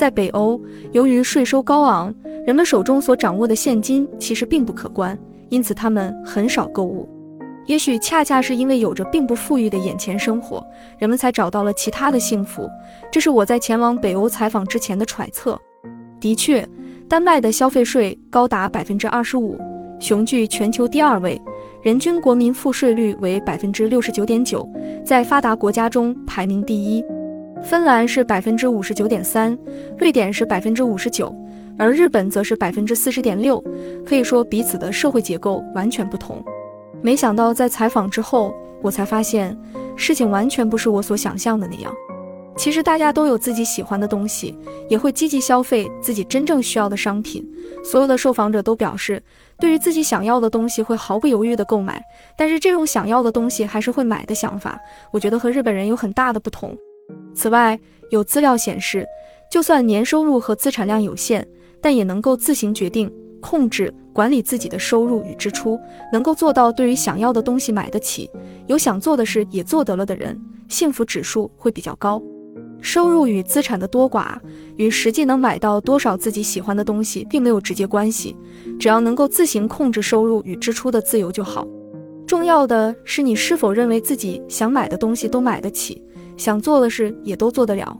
在北欧，由于税收高昂，人们手中所掌握的现金其实并不可观，因此他们很少购物。也许恰恰是因为有着并不富裕的眼前生活，人们才找到了其他的幸福。这是我在前往北欧采访之前的揣测。的确，丹麦的消费税高达百分之二十五，雄踞全球第二位，人均国民负税率为百分之六十九点九，在发达国家中排名第一。芬兰是百分之五十九点三，瑞典是百分之五十九，而日本则是百分之四十点六。可以说，彼此的社会结构完全不同。没想到在采访之后，我才发现事情完全不是我所想象的那样。其实大家都有自己喜欢的东西，也会积极消费自己真正需要的商品。所有的受访者都表示，对于自己想要的东西会毫不犹豫地购买，但是这种想要的东西还是会买的想法，我觉得和日本人有很大的不同。此外，有资料显示，就算年收入和资产量有限，但也能够自行决定。控制管理自己的收入与支出，能够做到对于想要的东西买得起，有想做的事也做得了的人，幸福指数会比较高。收入与资产的多寡与实际能买到多少自己喜欢的东西并没有直接关系，只要能够自行控制收入与支出的自由就好。重要的是你是否认为自己想买的东西都买得起，想做的事也都做得了。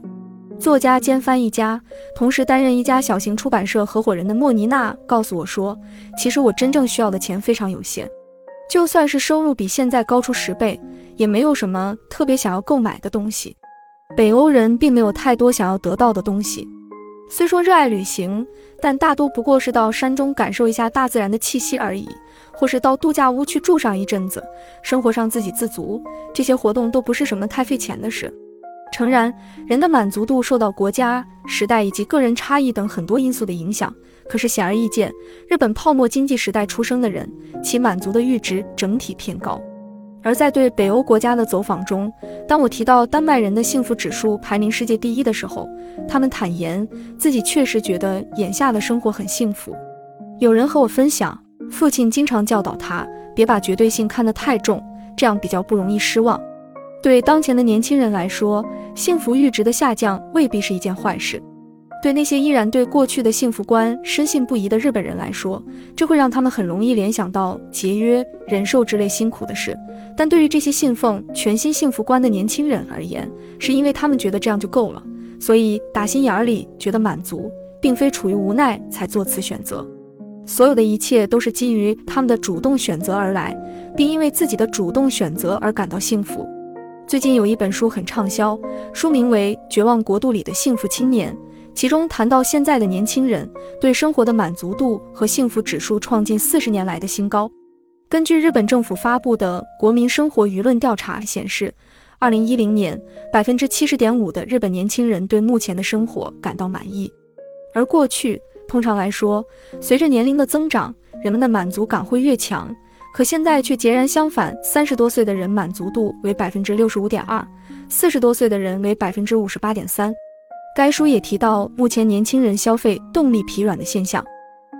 作家兼翻译家，同时担任一家小型出版社合伙人的莫妮娜告诉我说：“其实我真正需要的钱非常有限，就算是收入比现在高出十倍，也没有什么特别想要购买的东西。北欧人并没有太多想要得到的东西，虽说热爱旅行，但大多不过是到山中感受一下大自然的气息而已，或是到度假屋去住上一阵子，生活上自给自足。这些活动都不是什么太费钱的事。”诚然，人的满足度受到国家、时代以及个人差异等很多因素的影响。可是显而易见，日本泡沫经济时代出生的人，其满足的阈值整体偏高。而在对北欧国家的走访中，当我提到丹麦人的幸福指数排名世界第一的时候，他们坦言自己确实觉得眼下的生活很幸福。有人和我分享，父亲经常教导他别把绝对性看得太重，这样比较不容易失望。对当前的年轻人来说，幸福阈值的下降未必是一件坏事。对那些依然对过去的幸福观深信不疑的日本人来说，这会让他们很容易联想到节约、忍受之类辛苦的事。但对于这些信奉全新幸福观的年轻人而言，是因为他们觉得这样就够了，所以打心眼里觉得满足，并非处于无奈才做此选择。所有的一切都是基于他们的主动选择而来，并因为自己的主动选择而感到幸福。最近有一本书很畅销，书名为《绝望国度里的幸福青年》，其中谈到现在的年轻人对生活的满足度和幸福指数创近四十年来的新高。根据日本政府发布的国民生活舆论调查显示，二零一零年百分之七十点五的日本年轻人对目前的生活感到满意。而过去通常来说，随着年龄的增长，人们的满足感会越强。可现在却截然相反，三十多岁的人满足度为百分之六十五点二，四十多岁的人为百分之五十八点三。该书也提到，目前年轻人消费动力疲软的现象。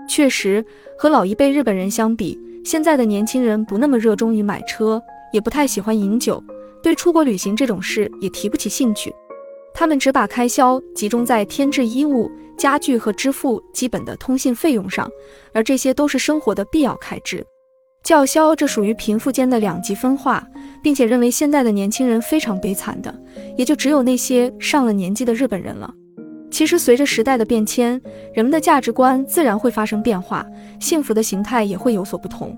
确实，和老一辈日本人相比，现在的年轻人不那么热衷于买车，也不太喜欢饮酒，对出国旅行这种事也提不起兴趣。他们只把开销集中在添置衣物、家具和支付基本的通信费用上，而这些都是生活的必要开支。叫嚣这属于贫富间的两极分化，并且认为现在的年轻人非常悲惨的，也就只有那些上了年纪的日本人了。其实，随着时代的变迁，人们的价值观自然会发生变化，幸福的形态也会有所不同。